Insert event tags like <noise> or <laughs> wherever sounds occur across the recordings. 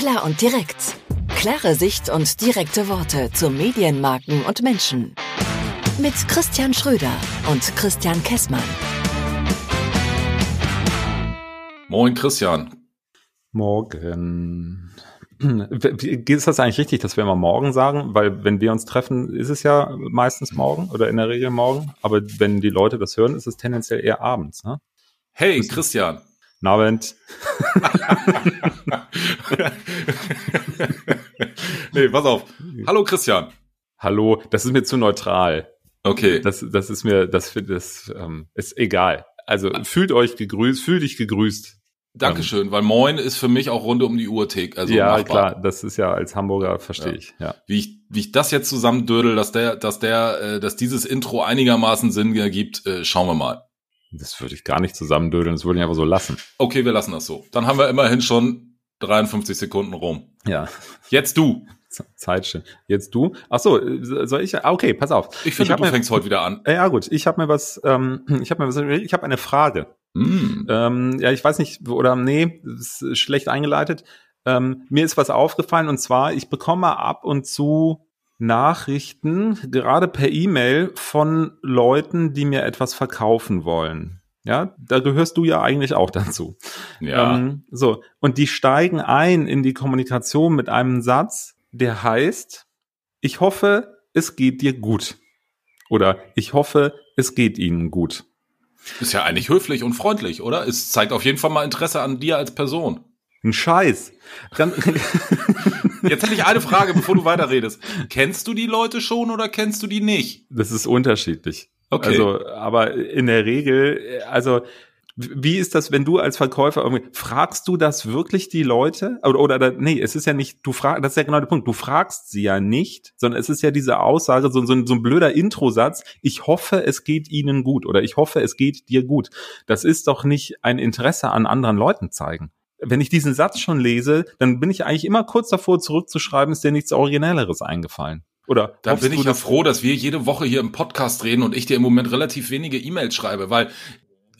Klar und direkt. Klare Sicht und direkte Worte zu Medienmarken und Menschen. Mit Christian Schröder und Christian Kessmann. Moin Christian. Morgen. Ist das eigentlich richtig, dass wir immer morgen sagen? Weil wenn wir uns treffen, ist es ja meistens morgen oder in der Regel morgen. Aber wenn die Leute das hören, ist es tendenziell eher abends. Ne? Hey Christian. Abend. <laughs> nee, pass auf. Hallo Christian. Hallo, das ist mir zu neutral. Okay. Das, das ist mir, das, das ähm, ist egal. Also fühlt euch gegrüßt, fühlt dich gegrüßt. Dankeschön, ähm, weil Moin ist für mich auch rund um die Uhr also Ja, machbar. klar, das ist ja als Hamburger verstehe ja. ich, ja. Wie ich wie ich das jetzt zusammendödel, dass der dass der äh, dass dieses Intro einigermaßen Sinn ergibt, äh, schauen wir mal. Das würde ich gar nicht zusammendödeln, das würde ich einfach so lassen. Okay, wir lassen das so. Dann haben wir immerhin schon 53 Sekunden rum. Ja. Jetzt du. Zeit stehen. Jetzt du. Ach so, soll ich? Ah, okay, pass auf. Ich finde, du mir, fängst heute wieder an. Ja, gut. Ich habe mir was. Ähm, <clears throat> ich habe mir was. Ich habe eine Frage. Mm. Ähm, ja, ich weiß nicht oder nee, ist schlecht eingeleitet. Ähm, mir ist was aufgefallen und zwar, ich bekomme ab und zu Nachrichten, gerade per E-Mail, von Leuten, die mir etwas verkaufen wollen. Ja, da gehörst du ja eigentlich auch dazu. Ja. Ähm, so, und die steigen ein in die Kommunikation mit einem Satz, der heißt, ich hoffe, es geht dir gut. Oder ich hoffe, es geht ihnen gut. Ist ja eigentlich höflich und freundlich, oder? Es zeigt auf jeden Fall mal Interesse an dir als Person. Ein Scheiß. <laughs> Jetzt hätte ich eine Frage, bevor du weiterredest. Kennst du die Leute schon oder kennst du die nicht? Das ist unterschiedlich. Okay. Also, aber in der Regel, also wie ist das, wenn du als Verkäufer irgendwie, fragst du das wirklich die Leute? Oder, oder nee, es ist ja nicht, du fragst, das ist ja genau der Punkt, du fragst sie ja nicht, sondern es ist ja diese Aussage, so, so, so ein blöder Introsatz, ich hoffe, es geht ihnen gut oder ich hoffe, es geht dir gut. Das ist doch nicht ein Interesse an anderen Leuten zeigen wenn ich diesen Satz schon lese, dann bin ich eigentlich immer kurz davor zurückzuschreiben, ist dir nichts Originelleres eingefallen. Oder da bin ich ja froh, dass wir jede Woche hier im Podcast reden und ich dir im Moment relativ wenige E-Mails schreibe, weil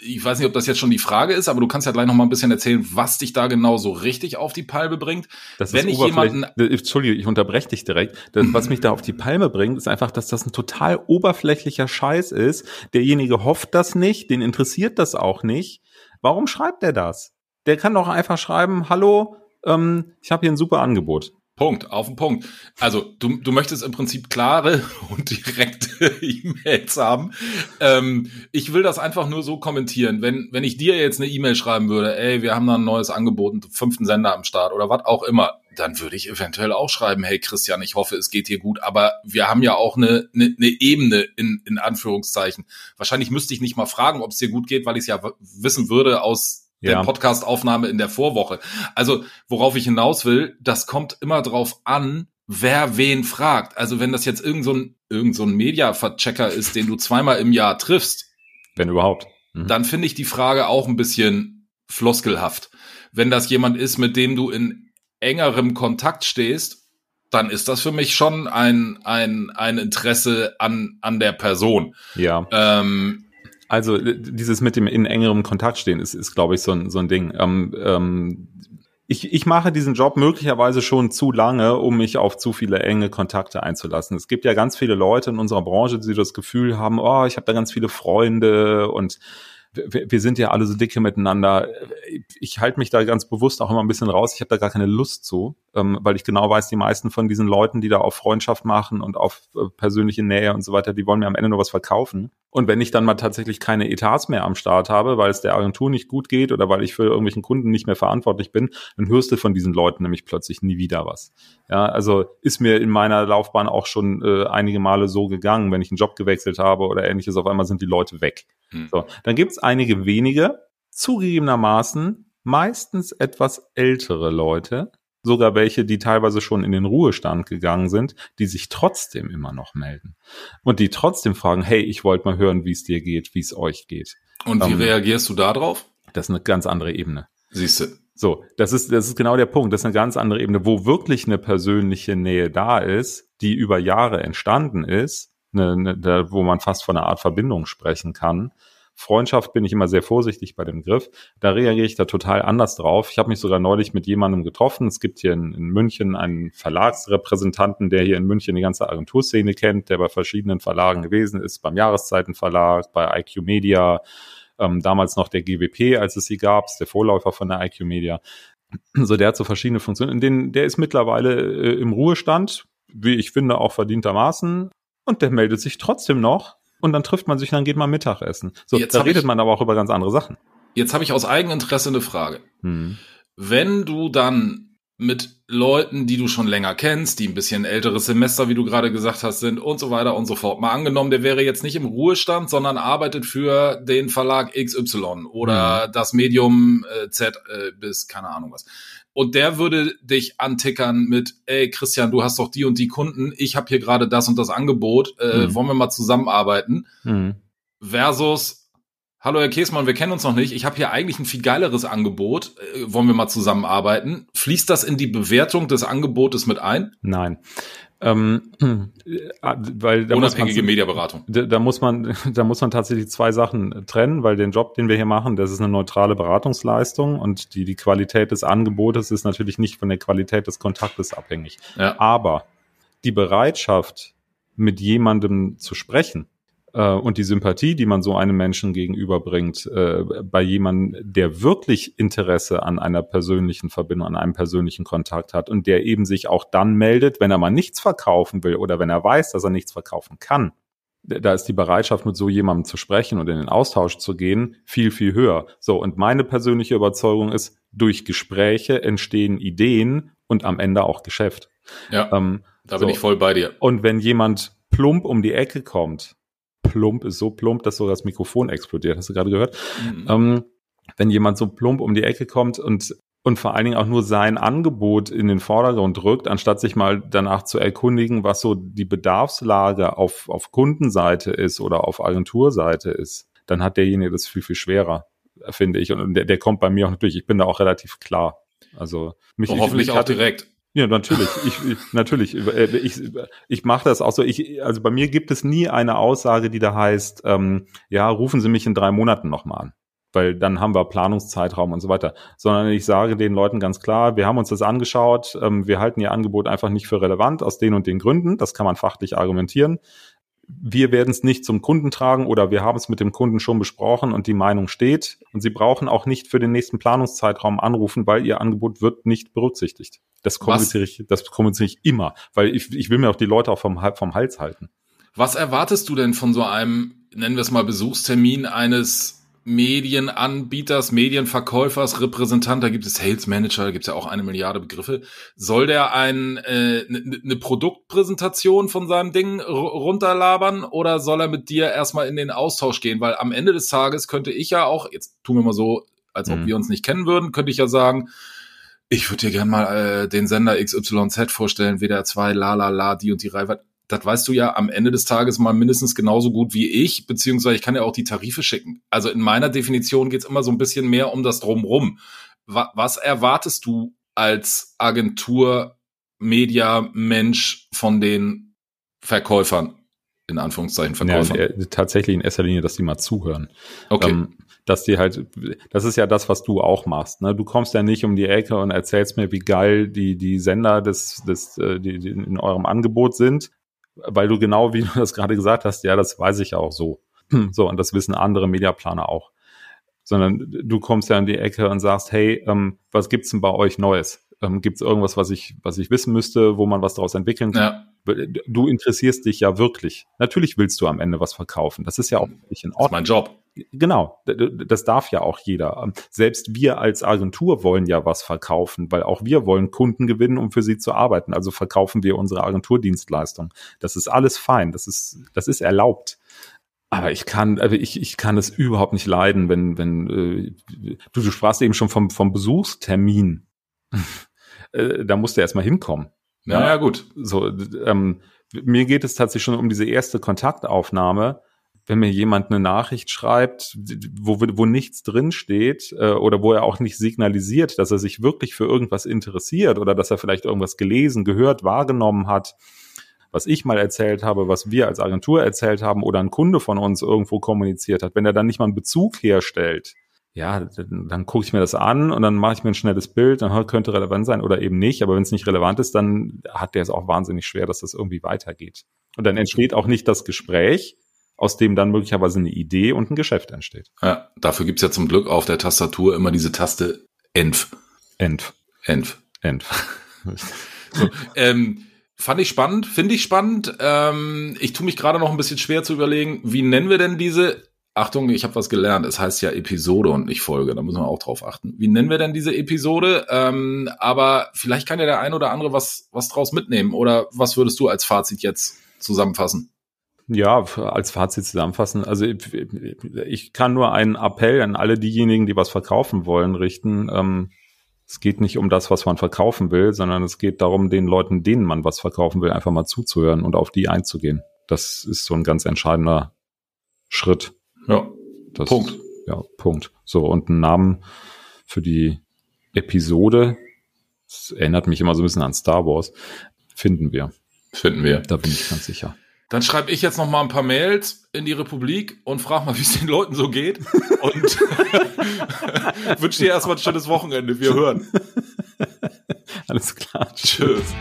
ich weiß nicht, ob das jetzt schon die Frage ist, aber du kannst ja gleich noch mal ein bisschen erzählen, was dich da genau so richtig auf die Palme bringt. Das Wenn ich jemanden, Entschuldige, ich unterbreche dich direkt. Das, was mich da auf die Palme bringt, ist einfach, dass das ein total oberflächlicher Scheiß ist. Derjenige hofft das nicht, den interessiert das auch nicht. Warum schreibt er das? Der kann doch einfach schreiben, hallo, ähm, ich habe hier ein super Angebot. Punkt, auf den Punkt. Also du, du möchtest im Prinzip klare <laughs> und direkte <laughs> E-Mails haben. Ähm, ich will das einfach nur so kommentieren. Wenn, wenn ich dir jetzt eine E-Mail schreiben würde, ey, wir haben da ein neues Angebot, einen fünften Sender am Start oder was auch immer, dann würde ich eventuell auch schreiben, hey Christian, ich hoffe, es geht dir gut. Aber wir haben ja auch eine, eine, eine Ebene in, in Anführungszeichen. Wahrscheinlich müsste ich nicht mal fragen, ob es dir gut geht, weil ich es ja wissen würde aus ja. der Podcast-Aufnahme in der Vorwoche. Also, worauf ich hinaus will, das kommt immer drauf an, wer wen fragt. Also, wenn das jetzt irgend so ein, irgend so ein Media-Verchecker ist, den du zweimal im Jahr triffst. Wenn überhaupt. Mhm. Dann finde ich die Frage auch ein bisschen floskelhaft. Wenn das jemand ist, mit dem du in engerem Kontakt stehst, dann ist das für mich schon ein, ein, ein Interesse an, an der Person. Ja. Ähm, also äh, dieses mit dem in engerem Kontakt stehen ist, ist glaube ich, so ein, so ein Ding. Ähm, ähm, ich, ich mache diesen Job möglicherweise schon zu lange, um mich auf zu viele enge Kontakte einzulassen. Es gibt ja ganz viele Leute in unserer Branche, die das Gefühl haben, oh, ich habe da ganz viele Freunde und wir, wir sind ja alle so dicke miteinander. Ich halte mich da ganz bewusst auch immer ein bisschen raus. Ich habe da gar keine Lust zu, ähm, weil ich genau weiß, die meisten von diesen Leuten, die da auf Freundschaft machen und auf äh, persönliche Nähe und so weiter, die wollen mir am Ende nur was verkaufen. Und wenn ich dann mal tatsächlich keine Etats mehr am Start habe, weil es der Agentur nicht gut geht oder weil ich für irgendwelchen Kunden nicht mehr verantwortlich bin, dann hörst du von diesen Leuten nämlich plötzlich nie wieder was. Ja, also ist mir in meiner Laufbahn auch schon äh, einige Male so gegangen, wenn ich einen Job gewechselt habe oder ähnliches, auf einmal sind die Leute weg. Hm. So, dann gibt's einige wenige, zugegebenermaßen meistens etwas ältere Leute, sogar welche, die teilweise schon in den Ruhestand gegangen sind, die sich trotzdem immer noch melden und die trotzdem fragen, hey, ich wollte mal hören, wie es dir geht, wie es euch geht. Und wie ähm, reagierst du da drauf? Das ist eine ganz andere Ebene. Siehst du. So, das ist, das ist genau der Punkt. Das ist eine ganz andere Ebene, wo wirklich eine persönliche Nähe da ist, die über Jahre entstanden ist, eine, eine, wo man fast von einer Art Verbindung sprechen kann Freundschaft bin ich immer sehr vorsichtig bei dem Griff. Da reagiere ich da total anders drauf. Ich habe mich sogar neulich mit jemandem getroffen. Es gibt hier in, in, München einen Verlagsrepräsentanten, der hier in München die ganze Agenturszene kennt, der bei verschiedenen Verlagen gewesen ist, beim Jahreszeitenverlag, bei IQ Media, ähm, damals noch der GWP, als es sie gab, der Vorläufer von der IQ Media. So, der hat so verschiedene Funktionen. In denen, der ist mittlerweile äh, im Ruhestand, wie ich finde, auch verdientermaßen. Und der meldet sich trotzdem noch und dann trifft man sich, dann geht man Mittagessen. So, Jetzt da redet ich, man aber auch über ganz andere Sachen. Jetzt habe ich aus Eigeninteresse eine Frage. Hm. Wenn du dann mit Leuten, die du schon länger kennst, die ein bisschen älteres Semester, wie du gerade gesagt hast, sind und so weiter und so fort. Mal angenommen, der wäre jetzt nicht im Ruhestand, sondern arbeitet für den Verlag XY oder mhm. das Medium äh, Z äh, bis keine Ahnung was. Und der würde dich antickern mit, ey Christian, du hast doch die und die Kunden, ich habe hier gerade das und das Angebot, äh, mhm. wollen wir mal zusammenarbeiten? Mhm. Versus, Hallo Herr Käsmann, wir kennen uns noch nicht. Ich habe hier eigentlich ein viel geileres Angebot. Äh, wollen wir mal zusammenarbeiten? Fließt das in die Bewertung des Angebotes mit ein? Nein. Ähm, äh, weil da Unabhängige man, Mediaberatung. Da, da, muss man, <laughs> da muss man tatsächlich zwei Sachen trennen, weil den Job, den wir hier machen, das ist eine neutrale Beratungsleistung und die, die Qualität des Angebotes ist natürlich nicht von der Qualität des Kontaktes abhängig. Ja. Aber die Bereitschaft, mit jemandem zu sprechen, äh, und die Sympathie, die man so einem Menschen gegenüberbringt, äh, bei jemandem, der wirklich Interesse an einer persönlichen Verbindung, an einem persönlichen Kontakt hat und der eben sich auch dann meldet, wenn er mal nichts verkaufen will oder wenn er weiß, dass er nichts verkaufen kann. Da ist die Bereitschaft, mit so jemandem zu sprechen und in den Austausch zu gehen, viel, viel höher. So, und meine persönliche Überzeugung ist, durch Gespräche entstehen Ideen und am Ende auch Geschäft. Ja, ähm, da bin so. ich voll bei dir. Und wenn jemand plump um die Ecke kommt plump ist so plump, dass sogar das Mikrofon explodiert. Hast du gerade gehört? Mhm. Ähm, wenn jemand so plump um die Ecke kommt und und vor allen Dingen auch nur sein Angebot in den Vordergrund rückt, anstatt sich mal danach zu erkundigen, was so die Bedarfslage auf, auf Kundenseite ist oder auf Agenturseite ist, dann hat derjenige das viel, viel schwerer, finde ich. Und der, der kommt bei mir auch natürlich, ich bin da auch relativ klar. Also mich, hoffentlich ich, ich hatte, auch direkt. Ja, natürlich. Ich, ich natürlich. Äh, ich, ich mache das auch so. Ich, also bei mir gibt es nie eine Aussage, die da heißt, ähm, ja, rufen Sie mich in drei Monaten nochmal an. Weil dann haben wir Planungszeitraum und so weiter. Sondern ich sage den Leuten ganz klar, wir haben uns das angeschaut, ähm, wir halten Ihr Angebot einfach nicht für relevant aus den und den Gründen. Das kann man fachlich argumentieren wir werden es nicht zum Kunden tragen oder wir haben es mit dem Kunden schon besprochen und die Meinung steht. Und Sie brauchen auch nicht für den nächsten Planungszeitraum anrufen, weil Ihr Angebot wird nicht berücksichtigt. Das kommuniziere ich, das kommuniziere ich immer, weil ich, ich will mir auch die Leute auch vom, vom Hals halten. Was erwartest du denn von so einem, nennen wir es mal, Besuchstermin eines Medienanbieters, Medienverkäufers, Repräsentant, da gibt es Sales Manager, da gibt es ja auch eine Milliarde Begriffe. Soll der ein, äh, ne, ne Produktpräsentation von seinem Ding runterlabern oder soll er mit dir erstmal in den Austausch gehen? Weil am Ende des Tages könnte ich ja auch, jetzt tun wir mal so, als ob mhm. wir uns nicht kennen würden, könnte ich ja sagen, ich würde dir gerne mal äh, den Sender XYZ vorstellen, WDR 2, la la la, die und die Reihe das weißt du ja am Ende des Tages mal mindestens genauso gut wie ich, beziehungsweise ich kann ja auch die Tarife schicken. Also in meiner Definition geht's immer so ein bisschen mehr um das Drumrum. Was erwartest du als Agentur, Media, Mensch von den Verkäufern? In Anführungszeichen Verkäufern. Ja, tatsächlich in erster Linie, dass die mal zuhören. Okay. Ähm, dass die halt, das ist ja das, was du auch machst. Ne? Du kommst ja nicht um die Ecke und erzählst mir, wie geil die, die Sender des, des, äh, die, die in eurem Angebot sind, weil du genau, wie du das gerade gesagt hast, ja, das weiß ich ja auch so. <clears throat> So, und das wissen andere Mediaplaner auch. Sondern du kommst ja in die Ecke und sagst, hey, ähm, was gibt's denn bei euch Neues? Ähm, gibt's irgendwas, was ich, was ich wissen müsste, wo man was daraus entwickeln kann? Ja. Du interessierst dich ja wirklich. Natürlich willst du am Ende was verkaufen. Das ist ja auch nicht in Ordnung. Das ist mein Job. Genau, das darf ja auch jeder. Selbst wir als Agentur wollen ja was verkaufen, weil auch wir wollen Kunden gewinnen, um für sie zu arbeiten. Also verkaufen wir unsere Agenturdienstleistung. Das ist alles fein, das ist, das ist erlaubt. Aber ich kann, also ich, ich kann es überhaupt nicht leiden, wenn, wenn äh, du, du sprachst eben schon vom, vom Besuchstermin. <laughs> äh, da musst du erstmal hinkommen. Ja, ja, gut. So, ähm, mir geht es tatsächlich schon um diese erste Kontaktaufnahme wenn mir jemand eine Nachricht schreibt, wo, wo nichts drin steht äh, oder wo er auch nicht signalisiert, dass er sich wirklich für irgendwas interessiert oder dass er vielleicht irgendwas gelesen, gehört, wahrgenommen hat, was ich mal erzählt habe, was wir als Agentur erzählt haben oder ein Kunde von uns irgendwo kommuniziert hat, wenn er dann nicht mal einen Bezug herstellt, ja, dann, dann gucke ich mir das an und dann mache ich mir ein schnelles Bild, dann könnte relevant sein oder eben nicht. Aber wenn es nicht relevant ist, dann hat der es auch wahnsinnig schwer, dass das irgendwie weitergeht. Und dann entsteht auch nicht das Gespräch, aus dem dann möglicherweise eine Idee und ein Geschäft entsteht. Ja, dafür gibt's ja zum Glück auf der Tastatur immer diese Taste Env. Env. Env. Env. <laughs> so, ähm, fand ich spannend, finde ich spannend. Ähm, ich tue mich gerade noch ein bisschen schwer zu überlegen, wie nennen wir denn diese Achtung, ich habe was gelernt. Es heißt ja Episode und nicht Folge. Da müssen wir auch drauf achten. Wie nennen wir denn diese Episode? Ähm, aber vielleicht kann ja der ein oder andere was, was draus mitnehmen. Oder was würdest du als Fazit jetzt zusammenfassen? Ja, als Fazit zusammenfassen. Also ich, ich kann nur einen Appell an alle diejenigen, die was verkaufen wollen, richten. Ähm, es geht nicht um das, was man verkaufen will, sondern es geht darum, den Leuten, denen man was verkaufen will, einfach mal zuzuhören und auf die einzugehen. Das ist so ein ganz entscheidender Schritt. Ja. Das, Punkt. Ja, Punkt. So, und einen Namen für die Episode, das erinnert mich immer so ein bisschen an Star Wars, finden wir. Finden wir. Da bin ich ganz sicher. Dann schreibe ich jetzt noch mal ein paar Mails in die Republik und frage mal, <laughs> wie es den Leuten so geht. Und <laughs> wünsche dir erstmal ein schönes Wochenende. Wir hören. Alles klar. Tschüss.